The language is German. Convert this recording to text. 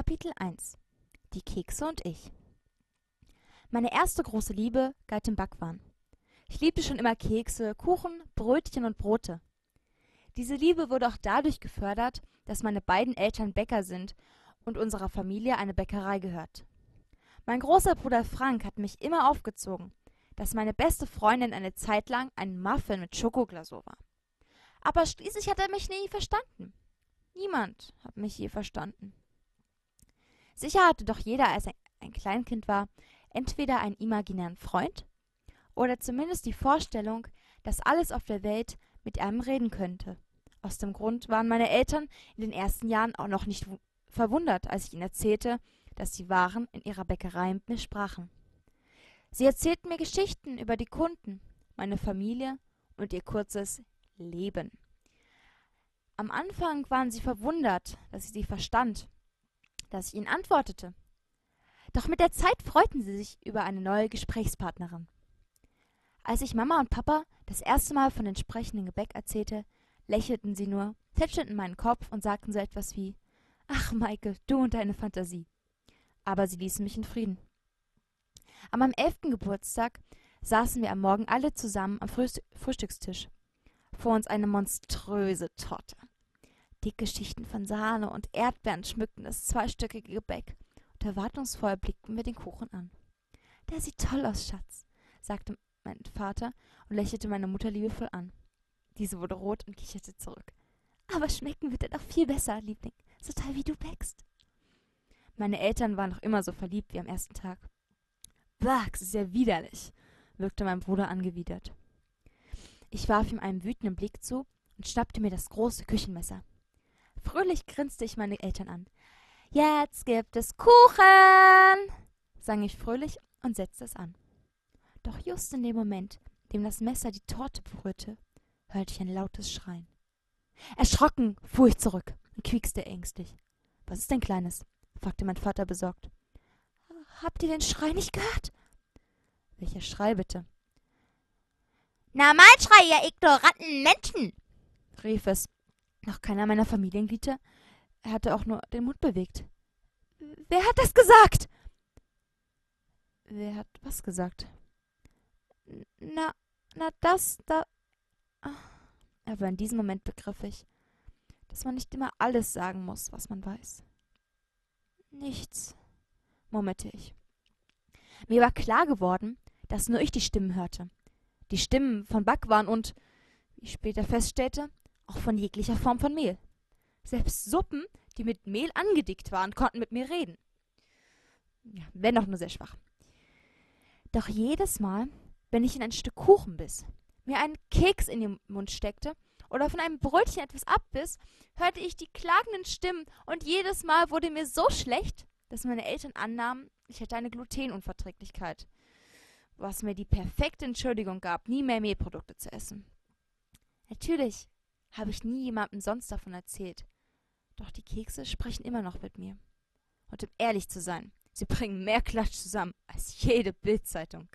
Kapitel 1 Die Kekse und ich Meine erste große Liebe galt dem Backwaren. Ich liebte schon immer Kekse, Kuchen, Brötchen und Brote. Diese Liebe wurde auch dadurch gefördert, dass meine beiden Eltern Bäcker sind und unserer Familie eine Bäckerei gehört. Mein großer Bruder Frank hat mich immer aufgezogen, dass meine beste Freundin eine Zeit lang ein Muffin mit Schokoglasur war. Aber schließlich hat er mich nie verstanden. Niemand hat mich je verstanden. Sicher hatte doch jeder, als er ein Kleinkind war, entweder einen imaginären Freund oder zumindest die Vorstellung, dass alles auf der Welt mit einem reden könnte. Aus dem Grund waren meine Eltern in den ersten Jahren auch noch nicht verwundert, als ich ihnen erzählte, dass die Waren in ihrer Bäckerei mit mir sprachen. Sie erzählten mir Geschichten über die Kunden, meine Familie und ihr kurzes Leben. Am Anfang waren sie verwundert, dass ich sie verstand, dass ich ihnen antwortete. Doch mit der Zeit freuten sie sich über eine neue Gesprächspartnerin. Als ich Mama und Papa das erste Mal von dem entsprechenden Gebäck erzählte, lächelten sie nur, tätschelten meinen Kopf und sagten so etwas wie Ach, Maike, du und deine Fantasie. Aber sie ließen mich in Frieden. An meinem elften Geburtstag saßen wir am Morgen alle zusammen am Frühst Frühstückstisch. Vor uns eine monströse Torte. Dicke Schichten von Sahne und Erdbeeren schmückten das zweistöckige Gebäck, und erwartungsvoll blickten wir den Kuchen an. Der sieht toll aus, Schatz, sagte mein Vater und lächelte meine Mutter liebevoll an. Diese wurde rot und kicherte zurück. Aber schmecken wird er doch viel besser, Liebling, so toll wie du bäckst. Meine Eltern waren noch immer so verliebt wie am ersten Tag. Wachs ist ja widerlich, wirkte mein Bruder angewidert. Ich warf ihm einen wütenden Blick zu und schnappte mir das große Küchenmesser. Fröhlich grinste ich meine Eltern an. Jetzt gibt es Kuchen, sang ich fröhlich und setzte es an. Doch just in dem Moment, dem das Messer die Torte berührte, hörte ich ein lautes Schreien. Erschrocken fuhr ich zurück und quiekste ängstlich. Was ist denn Kleines? fragte mein Vater besorgt. Habt ihr den Schrei nicht gehört? Welcher Schrei bitte? Na mal Schrei, ihr ignoranten Menschen! rief es noch keiner meiner Familienglieder hatte auch nur den Mund bewegt. Wer hat das gesagt? Wer hat was gesagt? Na, na, das, da. Aber in diesem Moment begriff ich, dass man nicht immer alles sagen muss, was man weiß. Nichts, murmelte ich. Mir war klar geworden, dass nur ich die Stimmen hörte. Die Stimmen von Backwaren und, wie ich später feststellte, auch von jeglicher Form von Mehl. Selbst Suppen, die mit Mehl angedickt waren, konnten mit mir reden. Ja, wenn auch nur sehr schwach. Doch jedes Mal, wenn ich in ein Stück Kuchen biss, mir einen Keks in den Mund steckte oder von einem Brötchen etwas abbiss, hörte ich die klagenden Stimmen und jedes Mal wurde mir so schlecht, dass meine Eltern annahmen, ich hätte eine Glutenunverträglichkeit, was mir die perfekte Entschuldigung gab, nie mehr Mehlprodukte zu essen. Natürlich habe ich nie jemandem sonst davon erzählt. Doch die Kekse sprechen immer noch mit mir. Und um ehrlich zu sein, sie bringen mehr Klatsch zusammen als jede Bildzeitung.